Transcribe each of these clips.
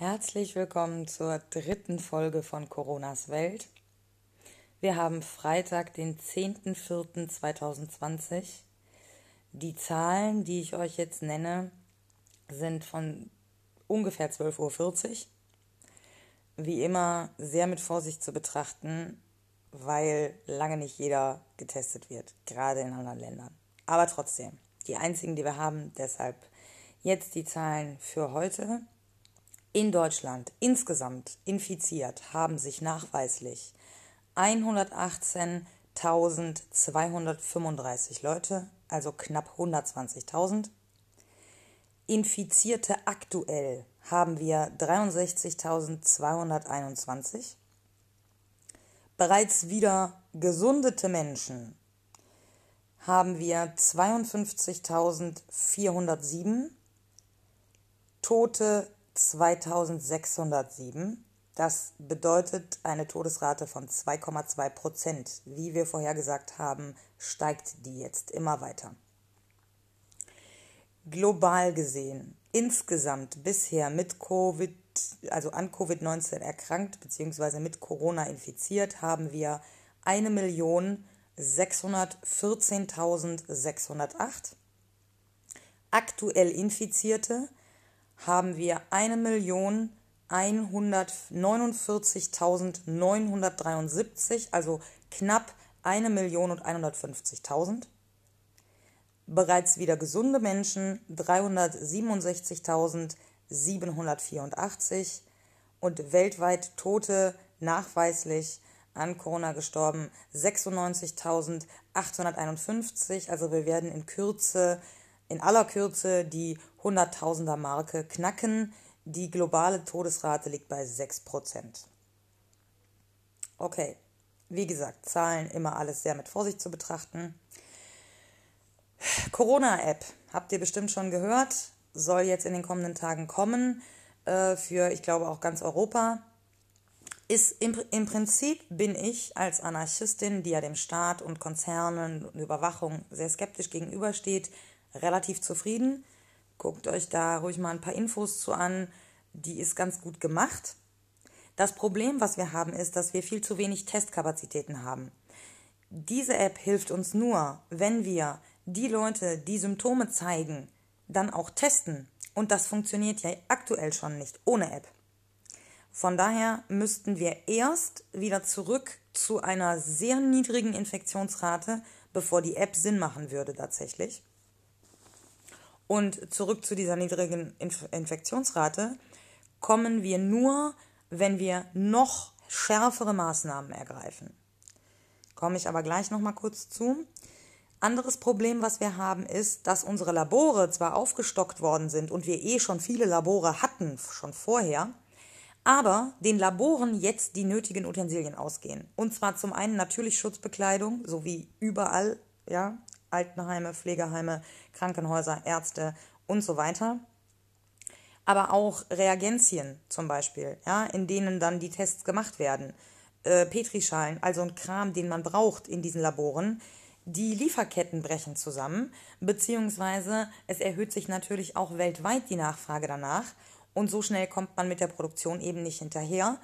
Herzlich willkommen zur dritten Folge von Coronas Welt. Wir haben Freitag, den 10.04.2020. Die Zahlen, die ich euch jetzt nenne, sind von ungefähr 12.40 Uhr. Wie immer sehr mit Vorsicht zu betrachten, weil lange nicht jeder getestet wird, gerade in anderen Ländern. Aber trotzdem, die einzigen, die wir haben, deshalb jetzt die Zahlen für heute. In Deutschland insgesamt infiziert haben sich nachweislich 118.235 Leute, also knapp 120.000. Infizierte aktuell haben wir 63.221. Bereits wieder gesundete Menschen haben wir 52.407. Tote 2607. Das bedeutet eine Todesrate von 2,2 Prozent. Wie wir vorher gesagt haben, steigt die jetzt immer weiter. Global gesehen, insgesamt bisher mit Covid, also an Covid-19 erkrankt bzw. mit Corona infiziert, haben wir 1.614.608. Aktuell Infizierte haben wir 1.149.973, also knapp 1.150.000. Bereits wieder gesunde Menschen 367.784 und weltweit Tote nachweislich an Corona gestorben 96.851. Also wir werden in Kürze, in aller Kürze die Hunderttausender Marke knacken. Die globale Todesrate liegt bei 6%. Okay, wie gesagt, Zahlen immer alles sehr mit Vorsicht zu betrachten. Corona-App, habt ihr bestimmt schon gehört, soll jetzt in den kommenden Tagen kommen äh, für, ich glaube, auch ganz Europa. Ist im, im Prinzip bin ich als Anarchistin, die ja dem Staat und Konzernen und Überwachung sehr skeptisch gegenübersteht, relativ zufrieden. Guckt euch da ruhig mal ein paar Infos zu an. Die ist ganz gut gemacht. Das Problem, was wir haben, ist, dass wir viel zu wenig Testkapazitäten haben. Diese App hilft uns nur, wenn wir die Leute, die Symptome zeigen, dann auch testen. Und das funktioniert ja aktuell schon nicht ohne App. Von daher müssten wir erst wieder zurück zu einer sehr niedrigen Infektionsrate, bevor die App Sinn machen würde tatsächlich. Und zurück zu dieser niedrigen Inf Infektionsrate kommen wir nur, wenn wir noch schärfere Maßnahmen ergreifen. Komme ich aber gleich noch mal kurz zu. Anderes Problem, was wir haben, ist, dass unsere Labore zwar aufgestockt worden sind und wir eh schon viele Labore hatten, schon vorher, aber den Laboren jetzt die nötigen Utensilien ausgehen. Und zwar zum einen natürlich Schutzbekleidung, so wie überall, ja, Altenheime, Pflegeheime, Krankenhäuser, Ärzte und so weiter. Aber auch Reagenzien zum Beispiel, ja, in denen dann die Tests gemacht werden. Äh, Petrischalen, also ein Kram, den man braucht in diesen Laboren. Die Lieferketten brechen zusammen, beziehungsweise es erhöht sich natürlich auch weltweit die Nachfrage danach und so schnell kommt man mit der Produktion eben nicht hinterher.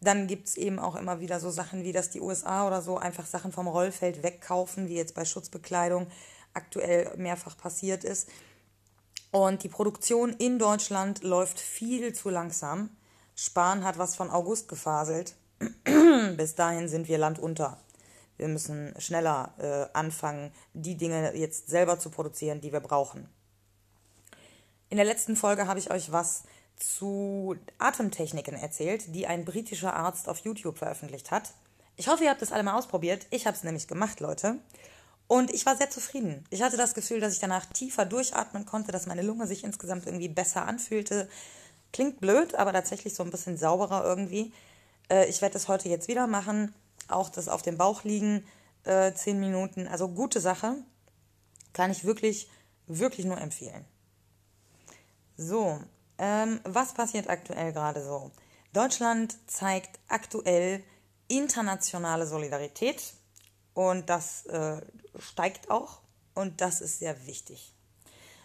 Dann gibt es eben auch immer wieder so Sachen wie, dass die USA oder so einfach Sachen vom Rollfeld wegkaufen, wie jetzt bei Schutzbekleidung aktuell mehrfach passiert ist. Und die Produktion in Deutschland läuft viel zu langsam. Spahn hat was von August gefaselt. Bis dahin sind wir landunter. Wir müssen schneller äh, anfangen, die Dinge jetzt selber zu produzieren, die wir brauchen. In der letzten Folge habe ich euch was zu Atemtechniken erzählt, die ein britischer Arzt auf YouTube veröffentlicht hat. Ich hoffe, ihr habt das alle mal ausprobiert. Ich habe es nämlich gemacht, Leute. Und ich war sehr zufrieden. Ich hatte das Gefühl, dass ich danach tiefer durchatmen konnte, dass meine Lunge sich insgesamt irgendwie besser anfühlte. Klingt blöd, aber tatsächlich so ein bisschen sauberer irgendwie. Äh, ich werde das heute jetzt wieder machen. Auch das auf dem Bauch liegen, äh, zehn Minuten. Also gute Sache. Kann ich wirklich, wirklich nur empfehlen. So, ähm, was passiert aktuell gerade so? Deutschland zeigt aktuell internationale Solidarität und das äh, steigt auch und das ist sehr wichtig.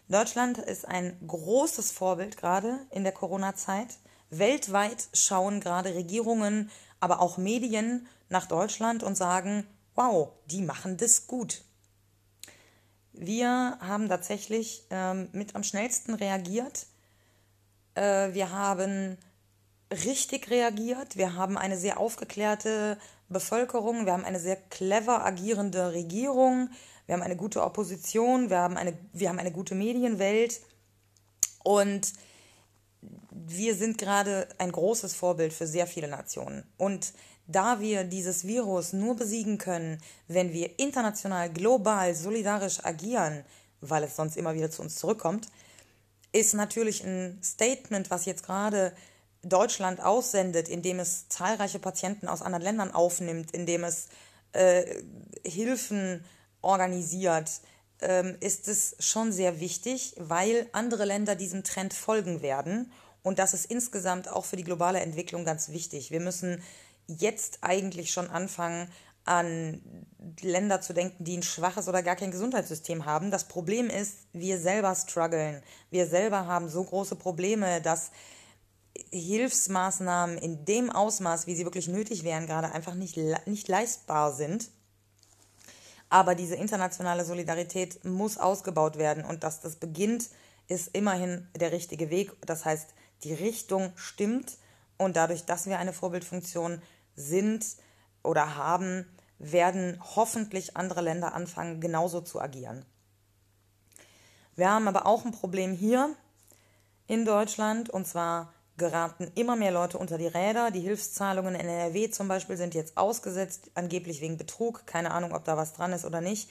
Deutschland ist ein großes Vorbild gerade in der Corona-Zeit. Weltweit schauen gerade Regierungen, aber auch Medien nach Deutschland und sagen, wow, die machen das gut. Wir haben tatsächlich ähm, mit am schnellsten reagiert. Äh, wir haben richtig reagiert. Wir haben eine sehr aufgeklärte Bevölkerung. Wir haben eine sehr clever agierende Regierung. Wir haben eine gute Opposition. Wir haben eine, wir haben eine gute Medienwelt. Und wir sind gerade ein großes Vorbild für sehr viele Nationen. Und da wir dieses Virus nur besiegen können, wenn wir international, global, solidarisch agieren, weil es sonst immer wieder zu uns zurückkommt, ist natürlich ein Statement, was jetzt gerade Deutschland aussendet, indem es zahlreiche Patienten aus anderen Ländern aufnimmt, indem es äh, Hilfen organisiert, ähm, ist es schon sehr wichtig, weil andere Länder diesem Trend folgen werden. Und das ist insgesamt auch für die globale Entwicklung ganz wichtig. Wir müssen jetzt eigentlich schon anfangen, an Länder zu denken, die ein schwaches oder gar kein Gesundheitssystem haben. Das Problem ist, wir selber strugglen. Wir selber haben so große Probleme, dass Hilfsmaßnahmen in dem Ausmaß, wie sie wirklich nötig wären, gerade einfach nicht, nicht leistbar sind. Aber diese internationale Solidarität muss ausgebaut werden und dass das beginnt, ist immerhin der richtige Weg. Das heißt, die Richtung stimmt und dadurch, dass wir eine Vorbildfunktion sind oder haben, werden hoffentlich andere Länder anfangen, genauso zu agieren. Wir haben aber auch ein Problem hier in Deutschland und zwar geraten immer mehr Leute unter die Räder. Die Hilfszahlungen in NRW zum Beispiel sind jetzt ausgesetzt, angeblich wegen Betrug. Keine Ahnung, ob da was dran ist oder nicht.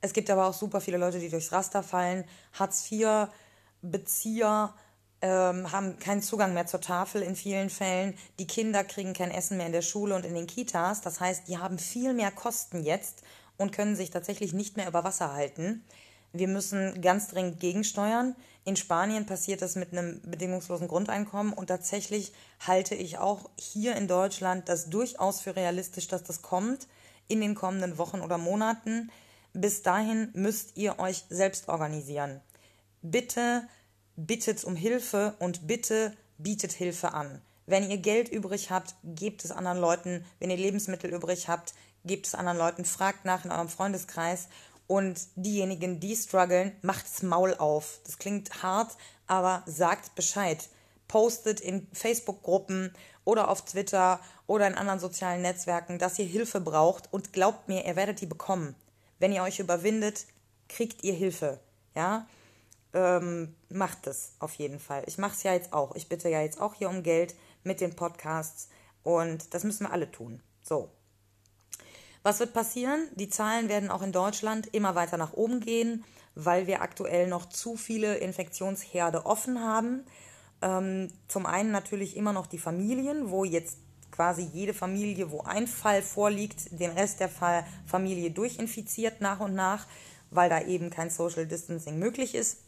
Es gibt aber auch super viele Leute, die durchs Raster fallen. Hartz-IV-Bezieher ähm, haben keinen Zugang mehr zur Tafel in vielen Fällen. Die Kinder kriegen kein Essen mehr in der Schule und in den Kitas. Das heißt, die haben viel mehr Kosten jetzt und können sich tatsächlich nicht mehr über Wasser halten. Wir müssen ganz dringend gegensteuern. In Spanien passiert das mit einem bedingungslosen Grundeinkommen und tatsächlich halte ich auch hier in Deutschland das durchaus für realistisch, dass das kommt in den kommenden Wochen oder Monaten. Bis dahin müsst ihr euch selbst organisieren. Bitte bittet um Hilfe und bitte bietet Hilfe an. Wenn ihr Geld übrig habt, gebt es anderen Leuten. Wenn ihr Lebensmittel übrig habt, gebt es anderen Leuten. Fragt nach in eurem Freundeskreis. Und diejenigen, die strugglen, macht's Maul auf. Das klingt hart, aber sagt Bescheid. Postet in Facebook-Gruppen oder auf Twitter oder in anderen sozialen Netzwerken, dass ihr Hilfe braucht und glaubt mir, ihr werdet die bekommen. Wenn ihr euch überwindet, kriegt ihr Hilfe. Ja, ähm, macht es auf jeden Fall. Ich mache es ja jetzt auch. Ich bitte ja jetzt auch hier um Geld mit den Podcasts und das müssen wir alle tun. So. Was wird passieren? Die Zahlen werden auch in Deutschland immer weiter nach oben gehen, weil wir aktuell noch zu viele Infektionsherde offen haben. Ähm, zum einen natürlich immer noch die Familien, wo jetzt quasi jede Familie, wo ein Fall vorliegt, den Rest der Fall Familie durchinfiziert nach und nach, weil da eben kein Social Distancing möglich ist.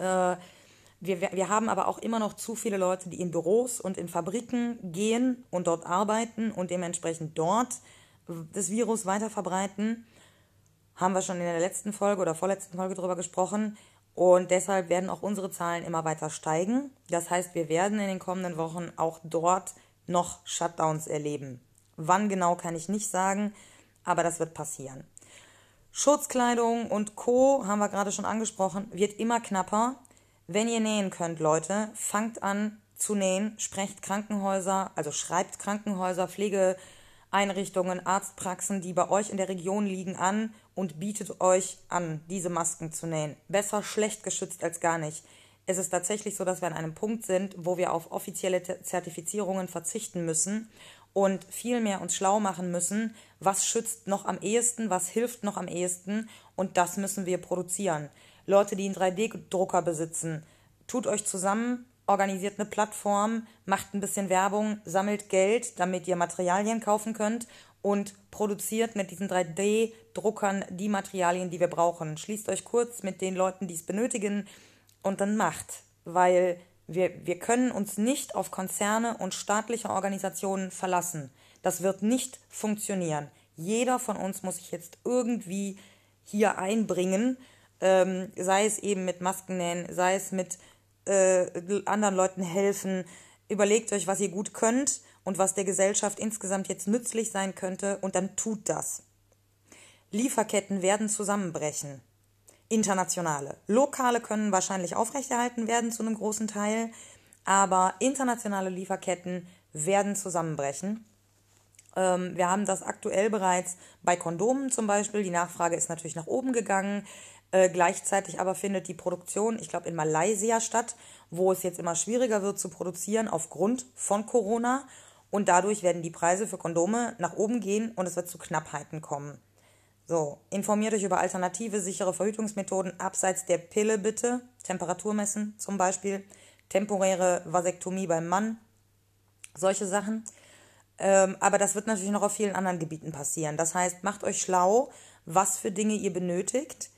Äh, wir, wir haben aber auch immer noch zu viele Leute, die in Büros und in Fabriken gehen und dort arbeiten und dementsprechend dort das Virus weiter verbreiten. Haben wir schon in der letzten Folge oder vorletzten Folge darüber gesprochen. Und deshalb werden auch unsere Zahlen immer weiter steigen. Das heißt, wir werden in den kommenden Wochen auch dort noch Shutdowns erleben. Wann genau kann ich nicht sagen, aber das wird passieren. Schutzkleidung und Co. haben wir gerade schon angesprochen, wird immer knapper. Wenn ihr nähen könnt, Leute, fangt an zu nähen, sprecht Krankenhäuser, also schreibt Krankenhäuser, Pflegeeinrichtungen, Arztpraxen, die bei euch in der Region liegen, an und bietet euch an, diese Masken zu nähen. Besser schlecht geschützt als gar nicht. Es ist tatsächlich so, dass wir an einem Punkt sind, wo wir auf offizielle Zertifizierungen verzichten müssen und viel mehr uns schlau machen müssen, was schützt noch am ehesten, was hilft noch am ehesten und das müssen wir produzieren. Leute, die einen 3D-Drucker besitzen, tut euch zusammen, organisiert eine Plattform, macht ein bisschen Werbung, sammelt Geld, damit ihr Materialien kaufen könnt und produziert mit diesen 3D-Druckern die Materialien, die wir brauchen. Schließt euch kurz mit den Leuten, die es benötigen und dann macht, weil wir, wir können uns nicht auf Konzerne und staatliche Organisationen verlassen. Das wird nicht funktionieren. Jeder von uns muss sich jetzt irgendwie hier einbringen, ähm, sei es eben mit Masken nähen, sei es mit äh, anderen Leuten helfen, überlegt euch, was ihr gut könnt und was der Gesellschaft insgesamt jetzt nützlich sein könnte und dann tut das. Lieferketten werden zusammenbrechen. Internationale. Lokale können wahrscheinlich aufrechterhalten werden zu einem großen Teil, aber internationale Lieferketten werden zusammenbrechen. Ähm, wir haben das aktuell bereits bei Kondomen zum Beispiel. Die Nachfrage ist natürlich nach oben gegangen. Äh, gleichzeitig aber findet die Produktion, ich glaube, in Malaysia statt, wo es jetzt immer schwieriger wird zu produzieren aufgrund von Corona. Und dadurch werden die Preise für Kondome nach oben gehen und es wird zu Knappheiten kommen. So, informiert euch über alternative, sichere Verhütungsmethoden abseits der Pille bitte. Temperatur messen zum Beispiel. Temporäre Vasektomie beim Mann. Solche Sachen. Ähm, aber das wird natürlich noch auf vielen anderen Gebieten passieren. Das heißt, macht euch schlau, was für Dinge ihr benötigt,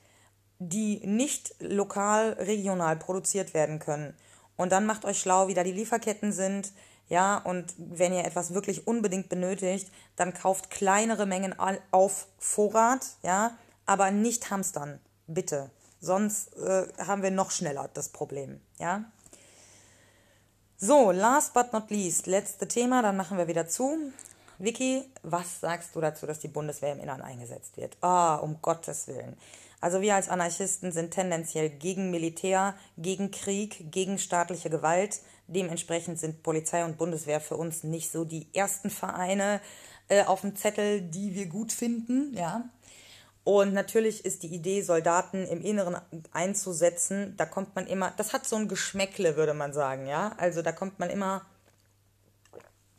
die nicht lokal, regional produziert werden können. Und dann macht euch schlau, wie da die Lieferketten sind. Ja, und wenn ihr etwas wirklich unbedingt benötigt, dann kauft kleinere Mengen auf Vorrat, ja, aber nicht hamstern, bitte. Sonst äh, haben wir noch schneller das Problem, ja. So, last but not least, letzte Thema, dann machen wir wieder zu. Vicky, was sagst du dazu, dass die Bundeswehr im Innern eingesetzt wird? Ah, um Gottes Willen. Also wir als Anarchisten sind tendenziell gegen Militär, gegen Krieg, gegen staatliche Gewalt. Dementsprechend sind Polizei und Bundeswehr für uns nicht so die ersten Vereine äh, auf dem Zettel, die wir gut finden, ja. Und natürlich ist die Idee, Soldaten im Inneren einzusetzen, da kommt man immer, das hat so ein Geschmäckle, würde man sagen, ja. Also da kommt man immer,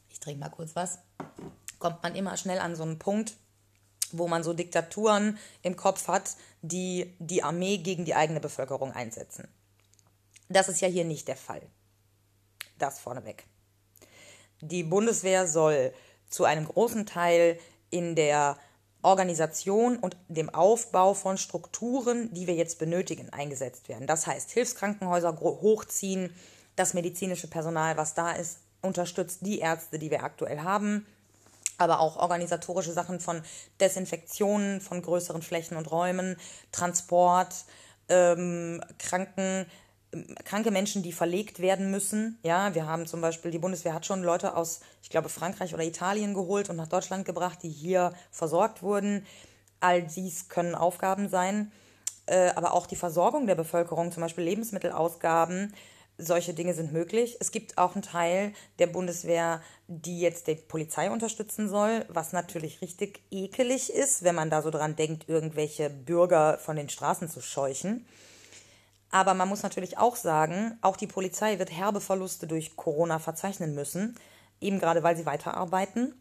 ich trinke mal kurz was, kommt man immer schnell an so einen Punkt, wo man so Diktaturen im Kopf hat, die die Armee gegen die eigene Bevölkerung einsetzen. Das ist ja hier nicht der Fall. Das vorneweg. Die Bundeswehr soll zu einem großen Teil in der Organisation und dem Aufbau von Strukturen, die wir jetzt benötigen, eingesetzt werden. Das heißt, Hilfskrankenhäuser hochziehen, das medizinische Personal, was da ist, unterstützt die Ärzte, die wir aktuell haben, aber auch organisatorische Sachen von Desinfektionen von größeren Flächen und Räumen, Transport, ähm, Kranken, kranke Menschen, die verlegt werden müssen. Ja, wir haben zum Beispiel, die Bundeswehr hat schon Leute aus, ich glaube, Frankreich oder Italien geholt und nach Deutschland gebracht, die hier versorgt wurden. All dies können Aufgaben sein, äh, aber auch die Versorgung der Bevölkerung, zum Beispiel Lebensmittelausgaben, solche Dinge sind möglich. Es gibt auch einen Teil der Bundeswehr, die jetzt die Polizei unterstützen soll, was natürlich richtig ekelig ist, wenn man da so dran denkt, irgendwelche Bürger von den Straßen zu scheuchen. Aber man muss natürlich auch sagen, auch die Polizei wird herbe Verluste durch Corona verzeichnen müssen, eben gerade weil sie weiterarbeiten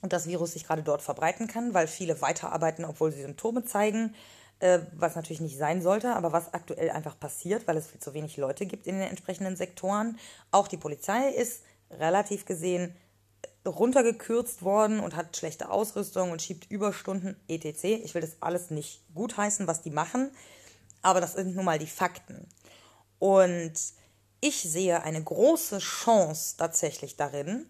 und das Virus sich gerade dort verbreiten kann, weil viele weiterarbeiten, obwohl sie Symptome zeigen, äh, was natürlich nicht sein sollte, aber was aktuell einfach passiert, weil es viel zu wenig Leute gibt in den entsprechenden Sektoren. Auch die Polizei ist relativ gesehen runtergekürzt worden und hat schlechte Ausrüstung und schiebt Überstunden etc. Ich will das alles nicht gutheißen, was die machen. Aber das sind nun mal die Fakten. Und ich sehe eine große Chance tatsächlich darin,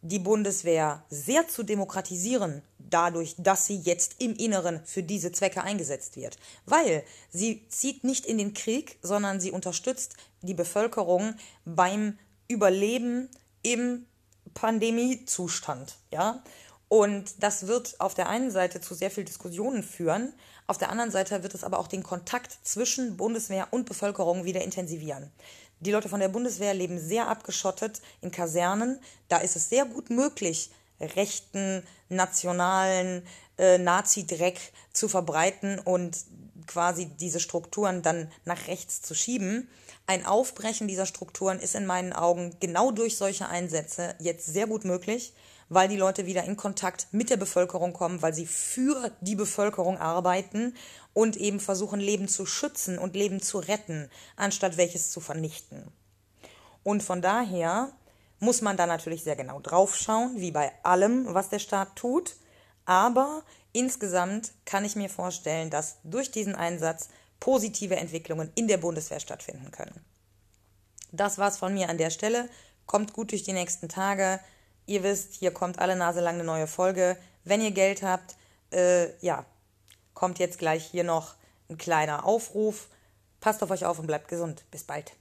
die Bundeswehr sehr zu demokratisieren, dadurch, dass sie jetzt im Inneren für diese Zwecke eingesetzt wird. Weil sie zieht nicht in den Krieg, sondern sie unterstützt die Bevölkerung beim Überleben im Pandemiezustand. Ja? Und das wird auf der einen Seite zu sehr viel Diskussionen führen, auf der anderen Seite wird es aber auch den Kontakt zwischen Bundeswehr und Bevölkerung wieder intensivieren. Die Leute von der Bundeswehr leben sehr abgeschottet in Kasernen. Da ist es sehr gut möglich, rechten, nationalen äh, Nazi-Dreck zu verbreiten und quasi diese Strukturen dann nach rechts zu schieben. Ein Aufbrechen dieser Strukturen ist in meinen Augen genau durch solche Einsätze jetzt sehr gut möglich weil die Leute wieder in Kontakt mit der Bevölkerung kommen, weil sie für die Bevölkerung arbeiten und eben versuchen, Leben zu schützen und Leben zu retten, anstatt welches zu vernichten. Und von daher muss man da natürlich sehr genau draufschauen, wie bei allem, was der Staat tut. Aber insgesamt kann ich mir vorstellen, dass durch diesen Einsatz positive Entwicklungen in der Bundeswehr stattfinden können. Das war's von mir an der Stelle. Kommt gut durch die nächsten Tage. Ihr wisst, hier kommt alle Nase lang eine neue Folge. Wenn ihr Geld habt, äh, ja, kommt jetzt gleich hier noch ein kleiner Aufruf. Passt auf euch auf und bleibt gesund. Bis bald.